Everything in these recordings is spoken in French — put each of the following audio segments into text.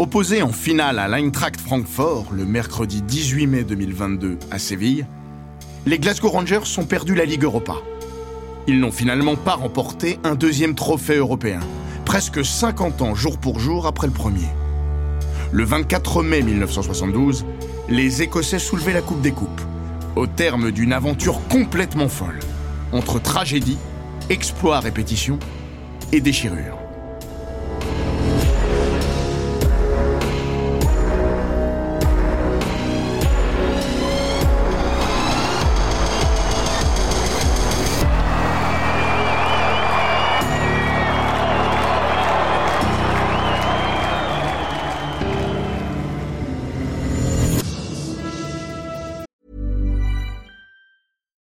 Opposés en finale à l'Eintracht Francfort le mercredi 18 mai 2022 à Séville, les Glasgow Rangers ont perdu la Ligue Europa. Ils n'ont finalement pas remporté un deuxième trophée européen, presque 50 ans jour pour jour après le premier. Le 24 mai 1972, les Écossais soulevaient la Coupe des Coupes, au terme d'une aventure complètement folle, entre tragédie, exploit répétition et déchirure.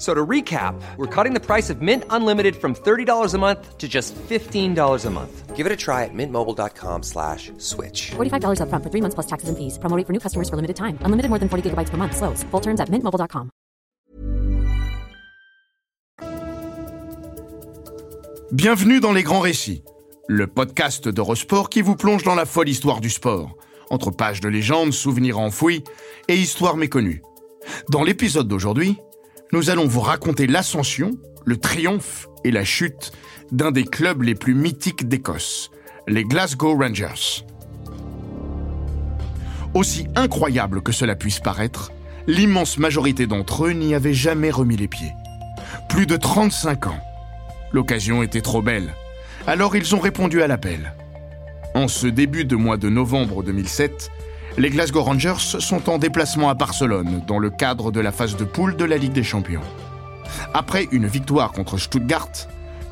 So to recap, we're cutting the price of Mint Unlimited from $30 a month to just $15 a month. Give it a try at mintmobile.com slash switch. $45 upfront for three months plus taxes and fees. Promo rate for new customers for limited time. Unlimited more than 40 gigabytes per month. Slows. Full terms at mintmobile.com. Bienvenue dans Les Grands Récits, le podcast d'Eurosport qui vous plonge dans la folle histoire du sport, entre pages de légendes, souvenirs enfouis et histoires méconnues. Dans l'épisode d'aujourd'hui, nous allons vous raconter l'ascension, le triomphe et la chute d'un des clubs les plus mythiques d'Écosse, les Glasgow Rangers. Aussi incroyable que cela puisse paraître, l'immense majorité d'entre eux n'y avait jamais remis les pieds. Plus de 35 ans. L'occasion était trop belle. Alors ils ont répondu à l'appel. En ce début de mois de novembre 2007, les Glasgow Rangers sont en déplacement à Barcelone dans le cadre de la phase de poule de la Ligue des Champions. Après une victoire contre Stuttgart,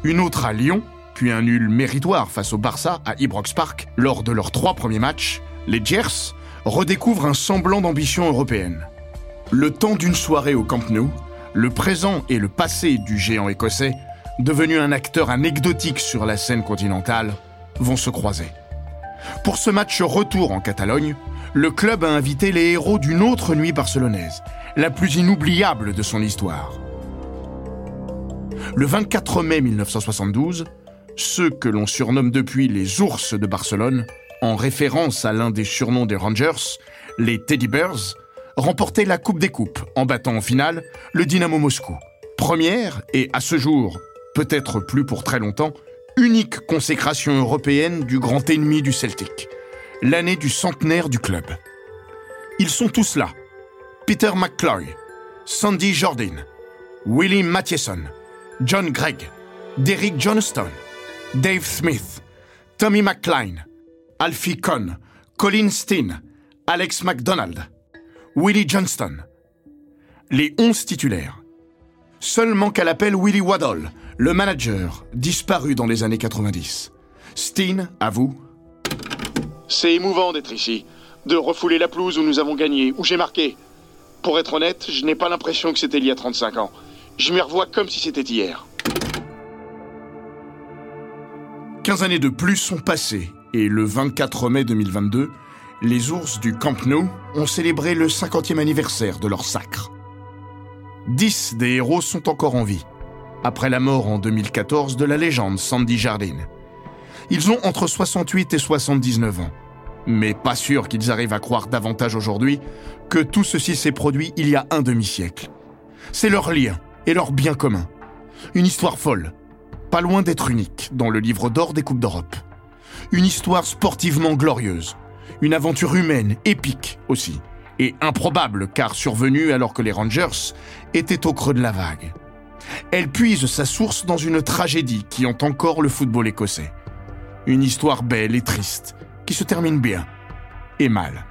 une autre à Lyon, puis un nul méritoire face au Barça à Ibrox Park lors de leurs trois premiers matchs, les Gers redécouvrent un semblant d'ambition européenne. Le temps d'une soirée au Camp Nou, le présent et le passé du géant écossais, devenu un acteur anecdotique sur la scène continentale, vont se croiser. Pour ce match retour en Catalogne, le club a invité les héros d'une autre nuit barcelonaise, la plus inoubliable de son histoire. Le 24 mai 1972, ceux que l'on surnomme depuis les ours de Barcelone, en référence à l'un des surnoms des Rangers, les Teddy Bears, remportaient la Coupe des Coupes en battant en finale le Dynamo Moscou. Première et à ce jour, peut-être plus pour très longtemps, unique consécration européenne du grand ennemi du Celtic, l'année du centenaire du club. Ils sont tous là. Peter McCloy, Sandy Jordan, Willie Mathieson, John Gregg, Derek Johnston, Dave Smith, Tommy McCline, Alfie Cohn, Colin Steen, Alex McDonald, Willie Johnston. Les 11 titulaires. Seul manque à l'appel Willie Waddle, le manager, disparu dans les années 90. Steen, à vous. C'est émouvant d'être ici, de refouler la pelouse où nous avons gagné, où j'ai marqué. Pour être honnête, je n'ai pas l'impression que c'était il y a 35 ans. Je m'y revois comme si c'était hier. 15 années de plus sont passées et le 24 mai 2022, les ours du Camp Nou ont célébré le 50e anniversaire de leur sacre. 10 des héros sont encore en vie, après la mort en 2014 de la légende Sandy Jardine. Ils ont entre 68 et 79 ans, mais pas sûr qu'ils arrivent à croire davantage aujourd'hui que tout ceci s'est produit il y a un demi-siècle. C'est leur lien et leur bien commun. Une histoire folle, pas loin d'être unique dans le livre d'or des Coupes d'Europe. Une histoire sportivement glorieuse, une aventure humaine épique aussi, et improbable car survenue alors que les Rangers étaient au creux de la vague. Elle puise sa source dans une tragédie qui hante encore le football écossais. Une histoire belle et triste, qui se termine bien et mal.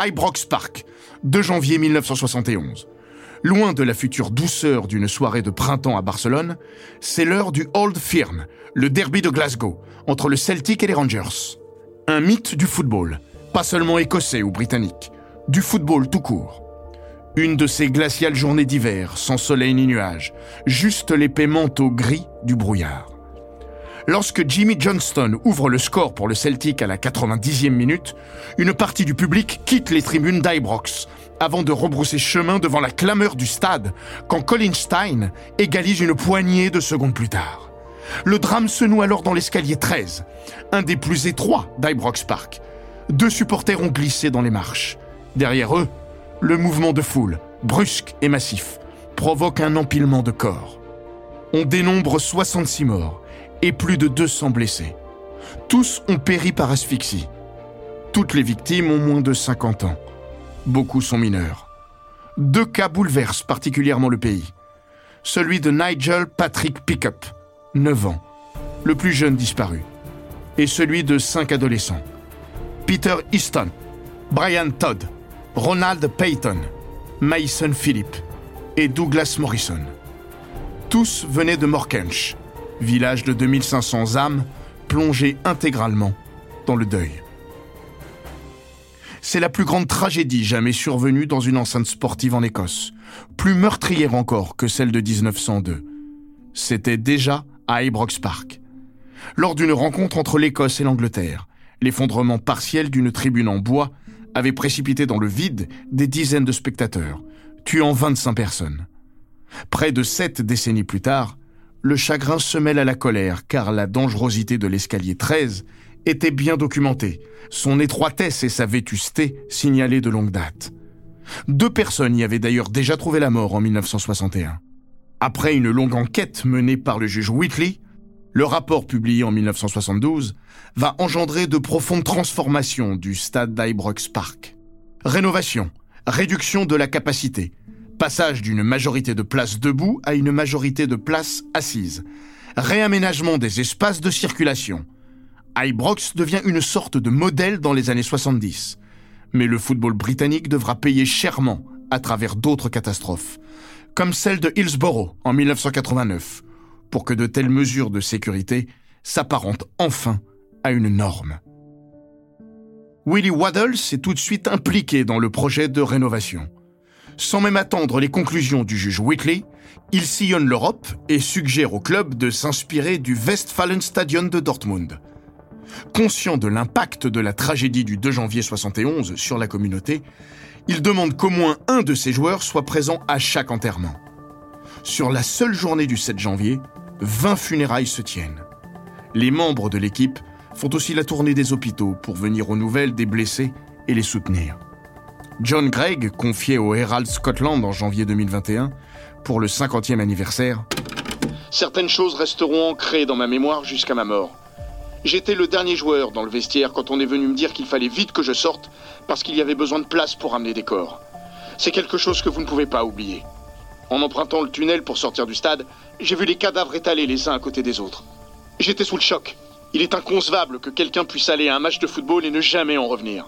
Ibrox Park, 2 janvier 1971. Loin de la future douceur d'une soirée de printemps à Barcelone, c'est l'heure du Old Firm, le derby de Glasgow, entre le Celtic et les Rangers. Un mythe du football, pas seulement écossais ou britannique, du football tout court. Une de ces glaciales journées d'hiver, sans soleil ni nuages, juste l'épais manteau gris du brouillard. Lorsque Jimmy Johnston ouvre le score pour le Celtic à la 90e minute, une partie du public quitte les tribunes d'Ibrox avant de rebrousser chemin devant la clameur du stade quand Colin Stein égalise une poignée de secondes plus tard. Le drame se noue alors dans l'escalier 13, un des plus étroits d'Ibrox Park. Deux supporters ont glissé dans les marches. Derrière eux, le mouvement de foule, brusque et massif, provoque un empilement de corps. On dénombre 66 morts et plus de 200 blessés. Tous ont péri par asphyxie. Toutes les victimes ont moins de 50 ans. Beaucoup sont mineurs. Deux cas bouleversent particulièrement le pays. Celui de Nigel Patrick Pickup, 9 ans, le plus jeune disparu, et celui de cinq adolescents. Peter Easton, Brian Todd, Ronald Payton, Mason Philip et Douglas Morrison. Tous venaient de Morkench, village de 2500 âmes plongé intégralement dans le deuil. C'est la plus grande tragédie jamais survenue dans une enceinte sportive en Écosse, plus meurtrière encore que celle de 1902. C'était déjà à Ibrox Park. Lors d'une rencontre entre l'Écosse et l'Angleterre, l'effondrement partiel d'une tribune en bois avait précipité dans le vide des dizaines de spectateurs, tuant 25 personnes. Près de sept décennies plus tard, le chagrin se mêle à la colère car la dangerosité de l'escalier 13 était bien documentée, son étroitesse et sa vétusté signalées de longue date. Deux personnes y avaient d'ailleurs déjà trouvé la mort en 1961. Après une longue enquête menée par le juge Whitley, le rapport publié en 1972 va engendrer de profondes transformations du stade d'Ibrox Park. Rénovation, réduction de la capacité, Passage d'une majorité de places debout à une majorité de places assises. Réaménagement des espaces de circulation. Ibrox devient une sorte de modèle dans les années 70. Mais le football britannique devra payer chèrement à travers d'autres catastrophes, comme celle de Hillsborough en 1989, pour que de telles mesures de sécurité s'apparentent enfin à une norme. Willie Waddle s'est tout de suite impliqué dans le projet de rénovation. Sans même attendre les conclusions du juge Whitley, il sillonne l'Europe et suggère au club de s'inspirer du Westfalenstadion de Dortmund. Conscient de l'impact de la tragédie du 2 janvier 71 sur la communauté, il demande qu'au moins un de ses joueurs soit présent à chaque enterrement. Sur la seule journée du 7 janvier, 20 funérailles se tiennent. Les membres de l'équipe font aussi la tournée des hôpitaux pour venir aux nouvelles des blessés et les soutenir. John Gregg, confié au Herald Scotland en janvier 2021 pour le 50e anniversaire. Certaines choses resteront ancrées dans ma mémoire jusqu'à ma mort. J'étais le dernier joueur dans le vestiaire quand on est venu me dire qu'il fallait vite que je sorte parce qu'il y avait besoin de place pour amener des corps. C'est quelque chose que vous ne pouvez pas oublier. En empruntant le tunnel pour sortir du stade, j'ai vu les cadavres étalés les uns à côté des autres. J'étais sous le choc. Il est inconcevable que quelqu'un puisse aller à un match de football et ne jamais en revenir.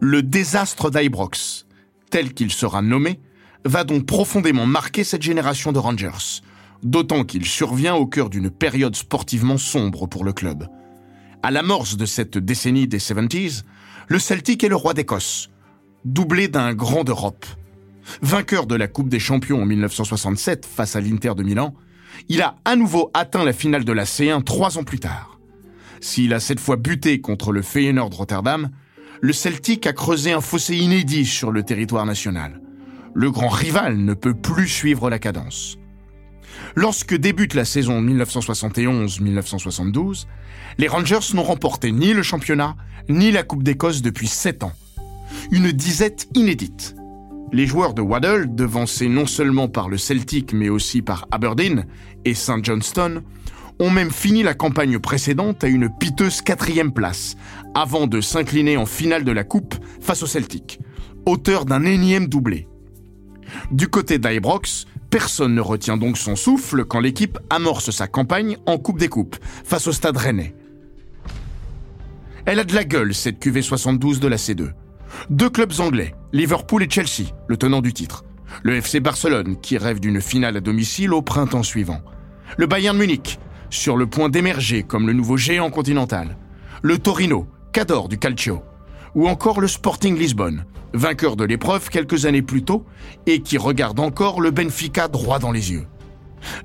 Le désastre d'Ibrox, tel qu'il sera nommé, va donc profondément marquer cette génération de Rangers, d'autant qu'il survient au cœur d'une période sportivement sombre pour le club. À l'amorce de cette décennie des 70s, le Celtic est le roi d'Écosse, doublé d'un grand d'Europe. Vainqueur de la Coupe des Champions en 1967 face à l'Inter de Milan, il a à nouveau atteint la finale de la C1 trois ans plus tard. S'il a cette fois buté contre le Feyenoord Rotterdam, le Celtic a creusé un fossé inédit sur le territoire national. Le grand rival ne peut plus suivre la cadence. Lorsque débute la saison 1971-1972, les Rangers n'ont remporté ni le championnat, ni la Coupe d'Écosse depuis sept ans. Une disette inédite. Les joueurs de Waddle, devancés non seulement par le Celtic mais aussi par Aberdeen et St. Johnston, ont même fini la campagne précédente à une piteuse quatrième place, avant de s'incliner en finale de la Coupe face au Celtic, auteur d'un énième doublé. Du côté d'Ibrox, personne ne retient donc son souffle quand l'équipe amorce sa campagne en Coupe des Coupes, face au Stade Rennais. Elle a de la gueule, cette QV 72 de la C2. Deux clubs anglais, Liverpool et Chelsea, le tenant du titre. Le FC Barcelone, qui rêve d'une finale à domicile au printemps suivant. Le Bayern Munich, sur le point d'émerger comme le nouveau géant continental. Le Torino, qu'adore du calcio. ou encore le Sporting Lisbonne, vainqueur de l'épreuve quelques années plus tôt et qui regarde encore le Benfica droit dans les yeux.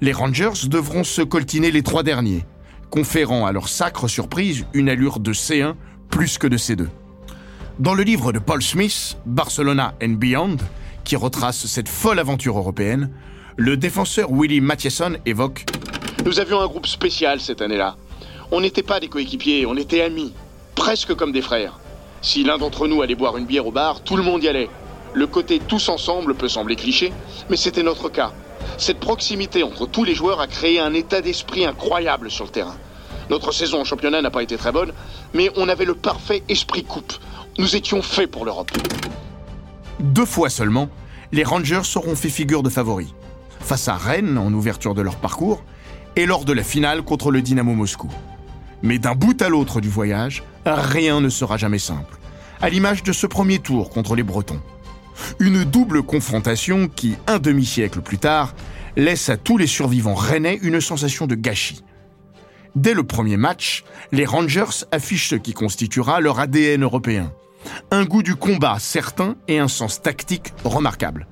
Les Rangers devront se coltiner les trois derniers, conférant à leur sacre surprise une allure de C1 plus que de C2. Dans le livre de Paul Smith, Barcelona and Beyond, qui retrace cette folle aventure européenne, le défenseur Willie Mathieson évoque Nous avions un groupe spécial cette année-là. On n'était pas des coéquipiers, on était amis, presque comme des frères. Si l'un d'entre nous allait boire une bière au bar, tout le monde y allait. Le côté tous ensemble peut sembler cliché, mais c'était notre cas. Cette proximité entre tous les joueurs a créé un état d'esprit incroyable sur le terrain. Notre saison en championnat n'a pas été très bonne, mais on avait le parfait esprit coupe. Nous étions faits pour l'Europe. Deux fois seulement, les Rangers seront fait figure de favoris. Face à Rennes en ouverture de leur parcours et lors de la finale contre le Dynamo Moscou. Mais d'un bout à l'autre du voyage, rien ne sera jamais simple. À l'image de ce premier tour contre les Bretons. Une double confrontation qui, un demi-siècle plus tard, laisse à tous les survivants rennais une sensation de gâchis. Dès le premier match, les Rangers affichent ce qui constituera leur ADN européen. Un goût du combat certain et un sens tactique remarquable.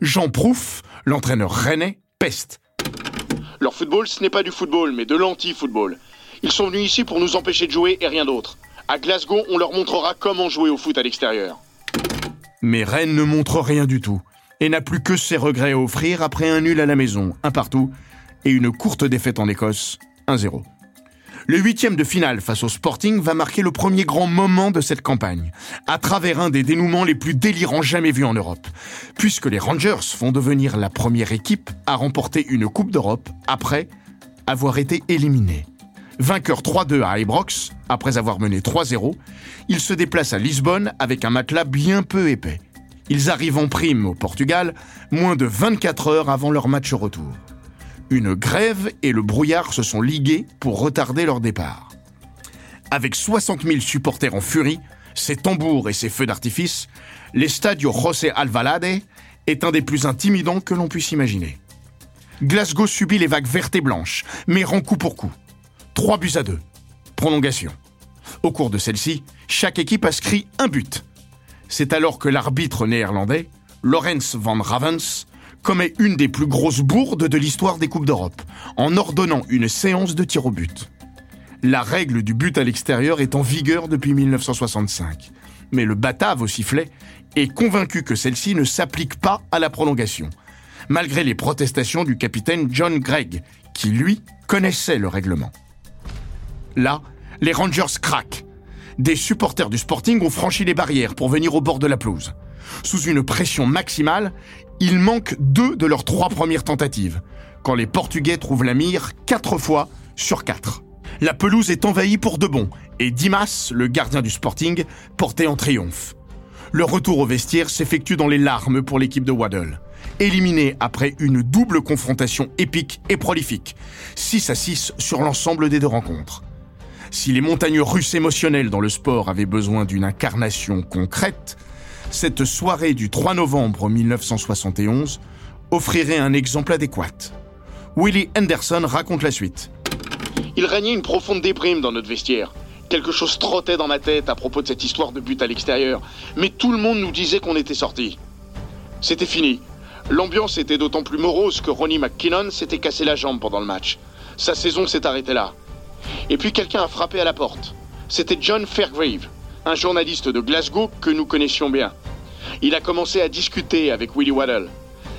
Jean Prouf, l'entraîneur rennais, peste. Leur football, ce n'est pas du football, mais de l'anti-football. Ils sont venus ici pour nous empêcher de jouer et rien d'autre. À Glasgow, on leur montrera comment jouer au foot à l'extérieur. Mais Rennes ne montre rien du tout et n'a plus que ses regrets à offrir après un nul à la maison, un partout, et une courte défaite en Écosse, 1-0. Le huitième de finale face au Sporting va marquer le premier grand moment de cette campagne, à travers un des dénouements les plus délirants jamais vus en Europe, puisque les Rangers vont devenir la première équipe à remporter une Coupe d'Europe après avoir été éliminés. Vainqueur 3-2 à Ibrox, après avoir mené 3-0, ils se déplacent à Lisbonne avec un matelas bien peu épais. Ils arrivent en prime au Portugal moins de 24 heures avant leur match retour. Une grève et le brouillard se sont ligués pour retarder leur départ. Avec 60 000 supporters en furie, ses tambours et ses feux d'artifice, l'Estadio José Alvalade est un des plus intimidants que l'on puisse imaginer. Glasgow subit les vagues vertes et blanches, mais rend coup pour coup. 3 buts à 2. Prolongation. Au cours de celle-ci, chaque équipe inscrit un but. C'est alors que l'arbitre néerlandais, Laurens van Ravens, commet une des plus grosses bourdes de l'histoire des Coupes d'Europe, en ordonnant une séance de tir au but. La règle du but à l'extérieur est en vigueur depuis 1965. Mais le Batave au sifflet est convaincu que celle-ci ne s'applique pas à la prolongation, malgré les protestations du capitaine John Gregg, qui lui connaissait le règlement. Là, les Rangers craquent. Des supporters du Sporting ont franchi les barrières pour venir au bord de la pelouse. Sous une pression maximale, ils manquent deux de leurs trois premières tentatives, quand les Portugais trouvent la mire quatre fois sur quatre. La pelouse est envahie pour de bon, et Dimas, le gardien du Sporting, porté en triomphe. Le retour au vestiaire s'effectue dans les larmes pour l'équipe de Waddle. Éliminée après une double confrontation épique et prolifique, 6 à 6 sur l'ensemble des deux rencontres. Si les montagnes russes émotionnelles dans le sport avaient besoin d'une incarnation concrète, cette soirée du 3 novembre 1971 offrirait un exemple adéquat. Willie Henderson raconte la suite. Il régnait une profonde déprime dans notre vestiaire. Quelque chose trottait dans ma tête à propos de cette histoire de but à l'extérieur, mais tout le monde nous disait qu'on était sortis. C'était fini. L'ambiance était d'autant plus morose que Ronnie McKinnon s'était cassé la jambe pendant le match. Sa saison s'est arrêtée là. Et puis quelqu'un a frappé à la porte. C'était John Fairgrave, un journaliste de Glasgow que nous connaissions bien. Il a commencé à discuter avec Willie Waddle.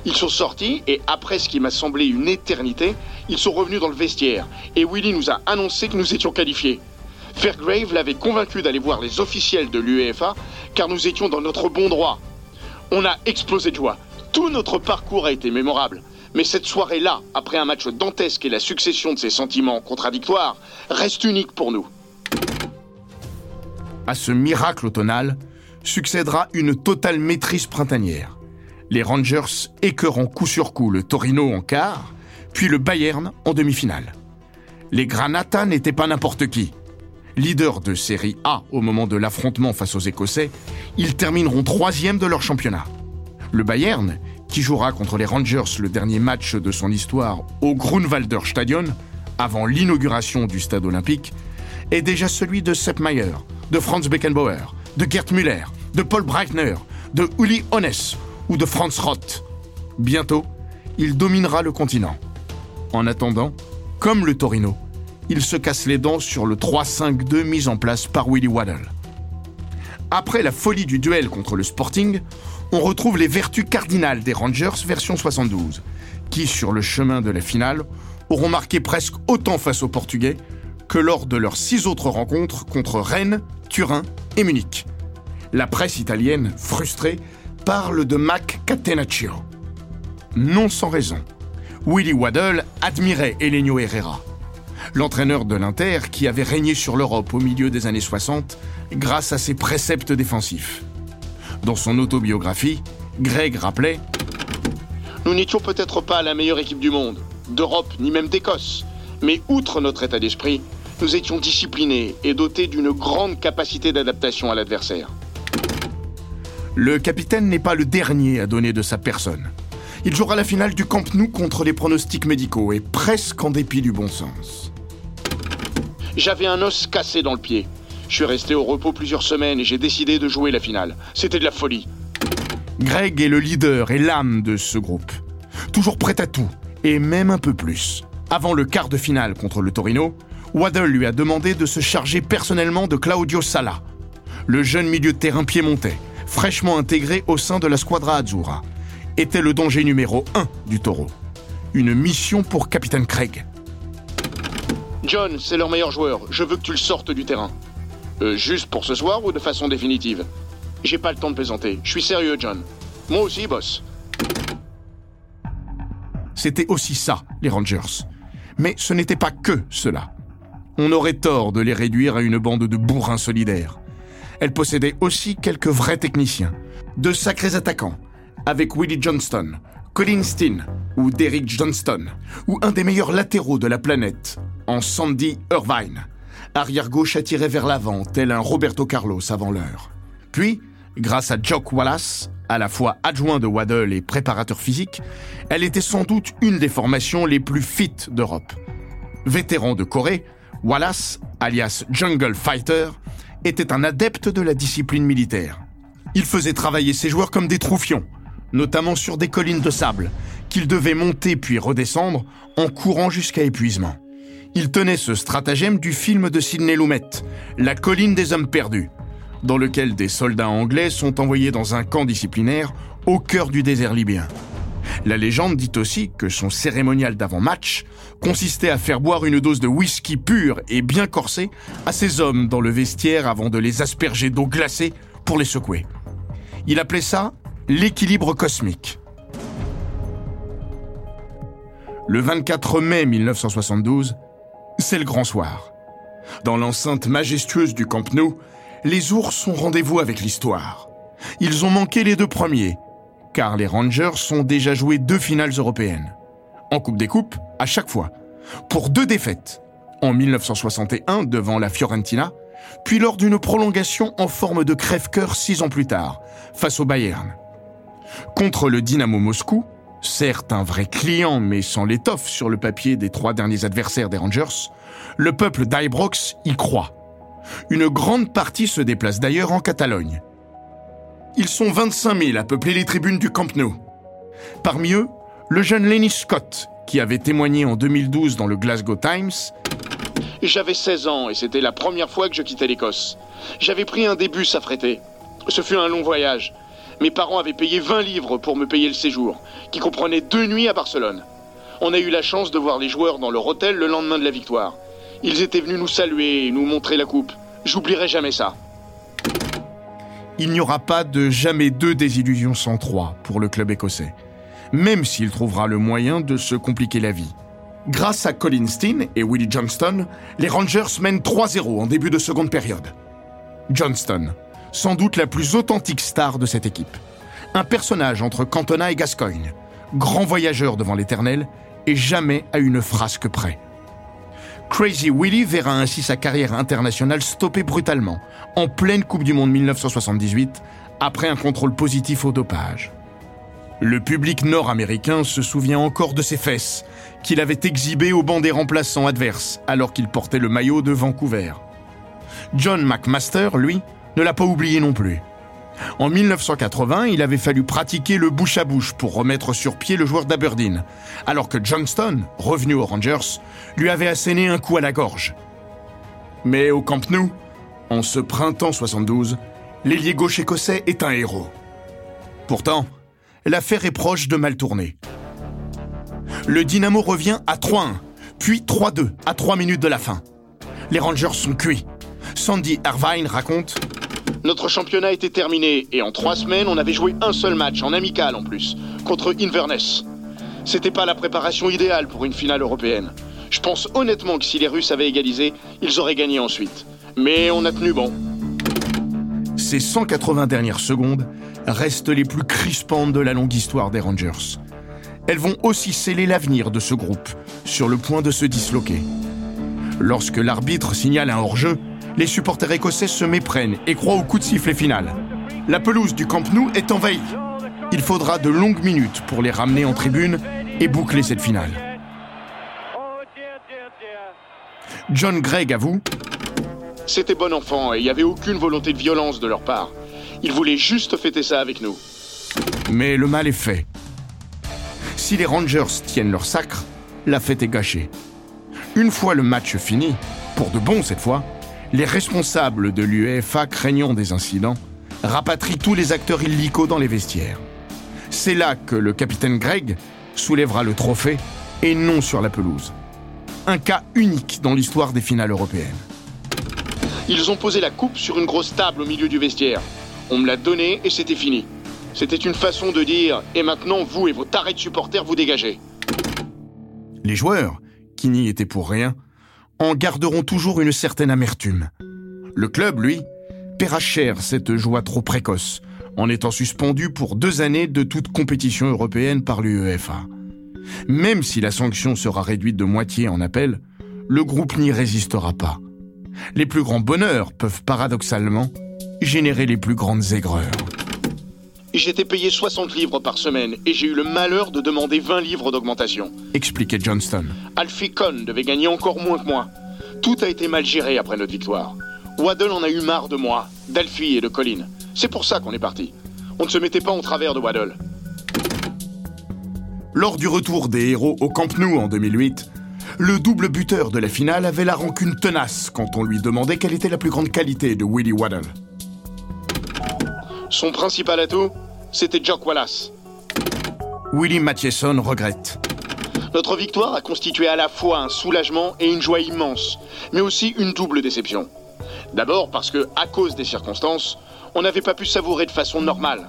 Ils sont sortis et après ce qui m'a semblé une éternité, ils sont revenus dans le vestiaire et Willie nous a annoncé que nous étions qualifiés. Fairgrave l'avait convaincu d'aller voir les officiels de l'UEFA car nous étions dans notre bon droit. On a explosé de joie. Tout notre parcours a été mémorable. Mais cette soirée-là, après un match dantesque et la succession de ces sentiments contradictoires, reste unique pour nous. À ce miracle automnal succédera une totale maîtrise printanière. Les Rangers écœurant coup sur coup le Torino en quart, puis le Bayern en demi-finale. Les Granata n'étaient pas n'importe qui. Leaders de série A au moment de l'affrontement face aux Écossais, ils termineront troisième de leur championnat. Le Bayern, qui jouera contre les Rangers le dernier match de son histoire au Grunwalder Stadion, avant l'inauguration du stade olympique, est déjà celui de Sepp Maier, de Franz Beckenbauer, de Gerd Müller, de Paul Breitner, de Uli Hones ou de Franz Roth. Bientôt, il dominera le continent. En attendant, comme le Torino, il se casse les dents sur le 3-5-2 mis en place par Willy Waddle. Après la folie du duel contre le Sporting, on retrouve les vertus cardinales des Rangers version 72, qui, sur le chemin de la finale, auront marqué presque autant face aux Portugais que lors de leurs six autres rencontres contre Rennes, Turin et Munich. La presse italienne, frustrée, parle de Mac Catenaccio. Non sans raison. Willy Waddle admirait Elenio Herrera, l'entraîneur de l'Inter qui avait régné sur l'Europe au milieu des années 60 grâce à ses préceptes défensifs. Dans son autobiographie, Greg rappelait Nous n'étions peut-être pas la meilleure équipe du monde, d'Europe ni même d'Écosse, mais outre notre état d'esprit, nous étions disciplinés et dotés d'une grande capacité d'adaptation à l'adversaire. Le capitaine n'est pas le dernier à donner de sa personne. Il jouera la finale du Camp Nou contre les pronostics médicaux et presque en dépit du bon sens. J'avais un os cassé dans le pied. Je suis resté au repos plusieurs semaines et j'ai décidé de jouer la finale. C'était de la folie. Greg est le leader et l'âme de ce groupe. Toujours prêt à tout, et même un peu plus. Avant le quart de finale contre le Torino, Waddle lui a demandé de se charger personnellement de Claudio Sala, le jeune milieu de terrain piémontais, fraîchement intégré au sein de la squadra Azzurra, était le danger numéro 1 du taureau. Une mission pour Capitaine Craig. John, c'est leur meilleur joueur. Je veux que tu le sortes du terrain. Euh, juste pour ce soir ou de façon définitive? J'ai pas le temps de plaisanter. Je suis sérieux, John. Moi aussi, boss. C'était aussi ça, les Rangers. Mais ce n'était pas que cela. On aurait tort de les réduire à une bande de bourrins solidaires. Elle possédait aussi quelques vrais techniciens, de sacrés attaquants, avec Willie Johnston, Colin Steen ou Derrick Johnston, ou un des meilleurs latéraux de la planète, en Sandy Irvine, arrière-gauche attiré vers l'avant, tel un Roberto Carlos avant l'heure. Puis, grâce à Jock Wallace, à la fois adjoint de Waddle et préparateur physique, elle était sans doute une des formations les plus fit d'Europe. Vétéran de Corée, Wallace, alias Jungle Fighter, était un adepte de la discipline militaire. Il faisait travailler ses joueurs comme des troufions, notamment sur des collines de sable, qu'ils devaient monter puis redescendre en courant jusqu'à épuisement. Il tenait ce stratagème du film de Sidney Lumet, La colline des hommes perdus, dans lequel des soldats anglais sont envoyés dans un camp disciplinaire au cœur du désert libyen. La légende dit aussi que son cérémonial d'avant-match consistait à faire boire une dose de whisky pur et bien corsé à ces hommes dans le vestiaire avant de les asperger d'eau glacée pour les secouer. Il appelait ça l'équilibre cosmique. Le 24 mai 1972, c'est le grand soir. Dans l'enceinte majestueuse du Camp Nou, les ours ont rendez-vous avec l'histoire. Ils ont manqué les deux premiers, car les Rangers ont déjà joué deux finales européennes. En Coupe des Coupes, à chaque fois. Pour deux défaites. En 1961 devant la Fiorentina, puis lors d'une prolongation en forme de crève-cœur six ans plus tard, face au Bayern. Contre le Dynamo Moscou, certes un vrai client mais sans l'étoffe sur le papier des trois derniers adversaires des Rangers, le peuple d'Ibrox y croit. Une grande partie se déplace d'ailleurs en Catalogne. Ils sont 25 000 à peupler les tribunes du Camp Nou. Parmi eux, le jeune Lenny Scott, qui avait témoigné en 2012 dans le Glasgow Times. J'avais 16 ans et c'était la première fois que je quittais l'Écosse. J'avais pris un début s'affrêter. Ce fut un long voyage. Mes parents avaient payé 20 livres pour me payer le séjour, qui comprenait deux nuits à Barcelone. On a eu la chance de voir les joueurs dans leur hôtel le lendemain de la victoire. Ils étaient venus nous saluer et nous montrer la coupe. J'oublierai jamais ça. Il n'y aura pas de jamais deux désillusions sans trois pour le club écossais, même s'il trouvera le moyen de se compliquer la vie. Grâce à Colin Steen et Willie Johnston, les Rangers mènent 3-0 en début de seconde période. Johnston, sans doute la plus authentique star de cette équipe. Un personnage entre Cantona et Gascogne, grand voyageur devant l'éternel et jamais à une frasque près. Crazy Willie verra ainsi sa carrière internationale stoppée brutalement, en pleine Coupe du Monde 1978, après un contrôle positif au dopage. Le public nord-américain se souvient encore de ses fesses, qu'il avait exhibées au banc des remplaçants adverses alors qu'il portait le maillot de Vancouver. John McMaster, lui, ne l'a pas oublié non plus. En 1980, il avait fallu pratiquer le bouche à bouche pour remettre sur pied le joueur d'Aberdeen, alors que Johnston, revenu aux Rangers, lui avait asséné un coup à la gorge. Mais au Camp Nou, en ce printemps 72, l'ailier gauche écossais est un héros. Pourtant, l'affaire est proche de mal tourner. Le Dynamo revient à 3-1, puis 3-2 à 3 minutes de la fin. Les Rangers sont cuits. Sandy Irvine raconte Notre championnat était terminé et en trois semaines, on avait joué un seul match, en amical en plus, contre Inverness. C'était pas la préparation idéale pour une finale européenne. Je pense honnêtement que si les Russes avaient égalisé, ils auraient gagné ensuite. Mais on a tenu bon. Ces 180 dernières secondes restent les plus crispantes de la longue histoire des Rangers. Elles vont aussi sceller l'avenir de ce groupe, sur le point de se disloquer. Lorsque l'arbitre signale un hors-jeu, les supporters écossais se méprennent et croient au coup de sifflet final. La pelouse du Camp Nou est envahie. Il faudra de longues minutes pour les ramener en tribune et boucler cette finale. John Gregg avoue C'était bon enfant et il n'y avait aucune volonté de violence de leur part. Ils voulaient juste fêter ça avec nous. Mais le mal est fait. Si les Rangers tiennent leur sacre, la fête est gâchée. Une fois le match fini, pour de bon cette fois, les responsables de l'UEFA craignant des incidents rapatrient tous les acteurs illicaux dans les vestiaires. C'est là que le capitaine Greg soulèvera le trophée et non sur la pelouse. Un cas unique dans l'histoire des finales européennes. Ils ont posé la coupe sur une grosse table au milieu du vestiaire. On me l'a donnée et c'était fini. C'était une façon de dire et maintenant vous et vos tarés de supporters vous dégagez. Les joueurs, qui n'y étaient pour rien, en garderont toujours une certaine amertume. Le club, lui, paiera cher cette joie trop précoce, en étant suspendu pour deux années de toute compétition européenne par l'UEFA. Même si la sanction sera réduite de moitié en appel, le groupe n'y résistera pas. Les plus grands bonheurs peuvent paradoxalement générer les plus grandes aigreurs. J'étais payé 60 livres par semaine et j'ai eu le malheur de demander 20 livres d'augmentation. Expliquait Johnston. Alfie Cohn devait gagner encore moins que moi. Tout a été mal géré après notre victoire. Waddle en a eu marre de moi, d'Alfie et de Colin. C'est pour ça qu'on est parti. On ne se mettait pas en travers de Waddle. Lors du retour des héros au Camp Nou en 2008, le double buteur de la finale avait la rancune tenace quand on lui demandait quelle était la plus grande qualité de Willie Waddle. Son principal atout, c'était Jock Wallace. Willie Mathieson regrette. Notre victoire a constitué à la fois un soulagement et une joie immense, mais aussi une double déception. D'abord parce que, à cause des circonstances, on n'avait pas pu savourer de façon normale.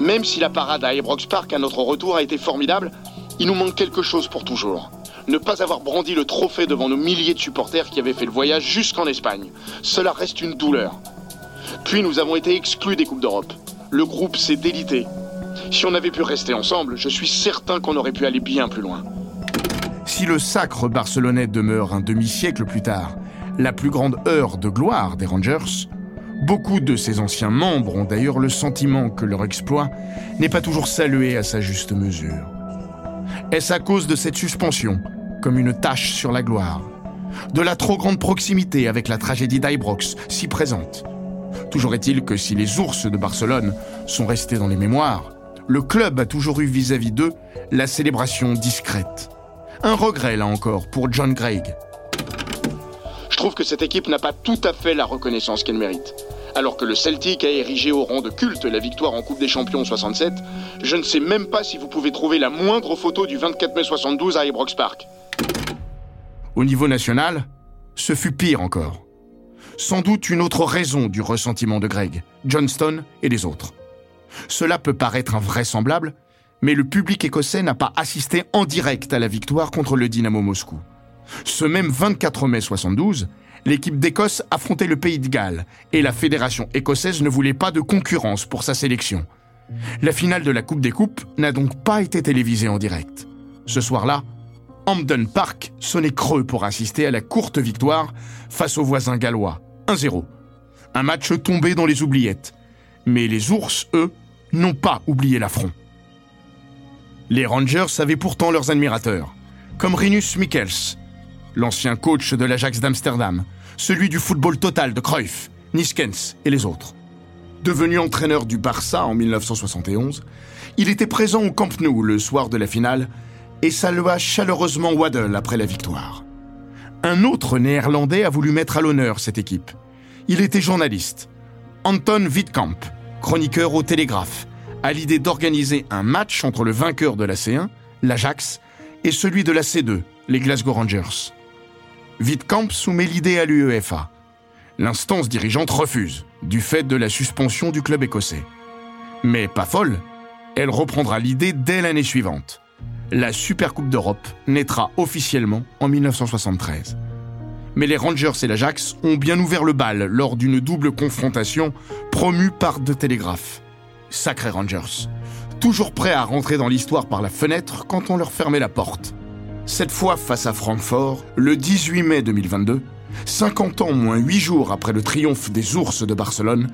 Même si la parade à Ibrox Park à notre retour a été formidable, il nous manque quelque chose pour toujours. Ne pas avoir brandi le trophée devant nos milliers de supporters qui avaient fait le voyage jusqu'en Espagne. Cela reste une douleur. Puis nous avons été exclus des Coupes d'Europe. Le groupe s'est délité. Si on avait pu rester ensemble, je suis certain qu'on aurait pu aller bien plus loin. Si le sacre barcelonais demeure un demi-siècle plus tard la plus grande heure de gloire des Rangers, beaucoup de ses anciens membres ont d'ailleurs le sentiment que leur exploit n'est pas toujours salué à sa juste mesure. Est-ce à cause de cette suspension, comme une tache sur la gloire, de la trop grande proximité avec la tragédie d'Ibrox, si présente Toujours est-il que si les ours de Barcelone sont restés dans les mémoires, le club a toujours eu vis-à-vis d'eux la célébration discrète. Un regret, là encore, pour John Gregg. Je trouve que cette équipe n'a pas tout à fait la reconnaissance qu'elle mérite. Alors que le Celtic a érigé au rang de culte la victoire en Coupe des Champions en 67, je ne sais même pas si vous pouvez trouver la moindre photo du 24 mai 72 à Ibrox Park. Au niveau national, ce fut pire encore. Sans doute une autre raison du ressentiment de Greg, Johnston et les autres. Cela peut paraître invraisemblable, mais le public écossais n'a pas assisté en direct à la victoire contre le Dynamo Moscou. Ce même 24 mai 72, l'équipe d'Écosse affrontait le pays de Galles et la fédération écossaise ne voulait pas de concurrence pour sa sélection. La finale de la Coupe des Coupes n'a donc pas été télévisée en direct. Ce soir-là, Hampden Park sonnait creux pour assister à la courte victoire face aux voisins gallois, 1-0. Un match tombé dans les oubliettes. Mais les ours, eux, n'ont pas oublié l'affront. Les Rangers avaient pourtant leurs admirateurs, comme Rinus Michels, l'ancien coach de l'Ajax d'Amsterdam, celui du football total de Cruyff, Niskens et les autres. Devenu entraîneur du Barça en 1971, il était présent au Camp Nou le soir de la finale et salua chaleureusement Waddle après la victoire. Un autre néerlandais a voulu mettre à l'honneur cette équipe. Il était journaliste. Anton Wittkamp, chroniqueur au Télégraphe, a l'idée d'organiser un match entre le vainqueur de la C1, l'Ajax, et celui de la C2, les Glasgow Rangers. Wittkamp soumet l'idée à l'UEFA. L'instance dirigeante refuse, du fait de la suspension du club écossais. Mais pas folle, elle reprendra l'idée dès l'année suivante. La Supercoupe d'Europe naîtra officiellement en 1973. Mais les Rangers et l'Ajax ont bien ouvert le bal lors d'une double confrontation promue par De Télégraphe. Sacré Rangers. Toujours prêts à rentrer dans l'histoire par la fenêtre quand on leur fermait la porte. Cette fois face à Francfort, le 18 mai 2022, 50 ans moins 8 jours après le triomphe des ours de Barcelone,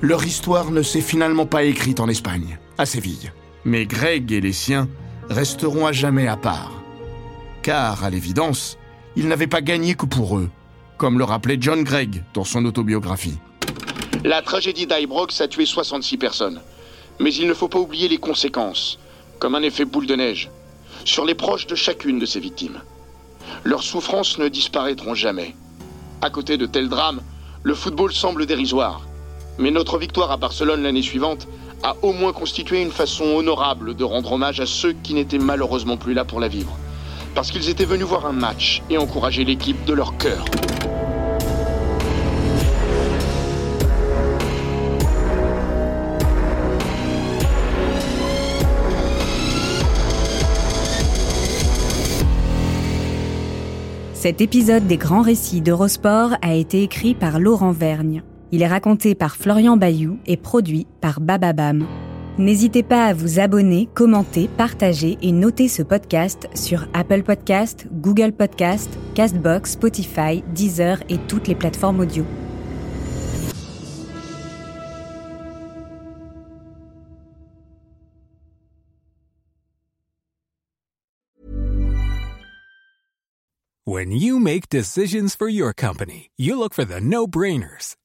leur histoire ne s'est finalement pas écrite en Espagne, à Séville. Mais Greg et les siens resteront à jamais à part. Car, à l'évidence, ils n'avaient pas gagné que pour eux, comme le rappelait John Gregg dans son autobiographie. La tragédie d'Ibrox a tué 66 personnes. Mais il ne faut pas oublier les conséquences, comme un effet boule de neige, sur les proches de chacune de ces victimes. Leurs souffrances ne disparaîtront jamais. À côté de tels drames, le football semble dérisoire. Mais notre victoire à Barcelone l'année suivante a au moins constitué une façon honorable de rendre hommage à ceux qui n'étaient malheureusement plus là pour la vivre. Parce qu'ils étaient venus voir un match et encourager l'équipe de leur cœur. Cet épisode des grands récits d'Eurosport a été écrit par Laurent Vergne. Il est raconté par Florian Bayou et produit par Bababam. N'hésitez pas à vous abonner, commenter, partager et noter ce podcast sur Apple Podcast, Google Podcast, Castbox, Spotify, Deezer et toutes les plateformes audio. When you make decisions for your company, you look for the no-brainers.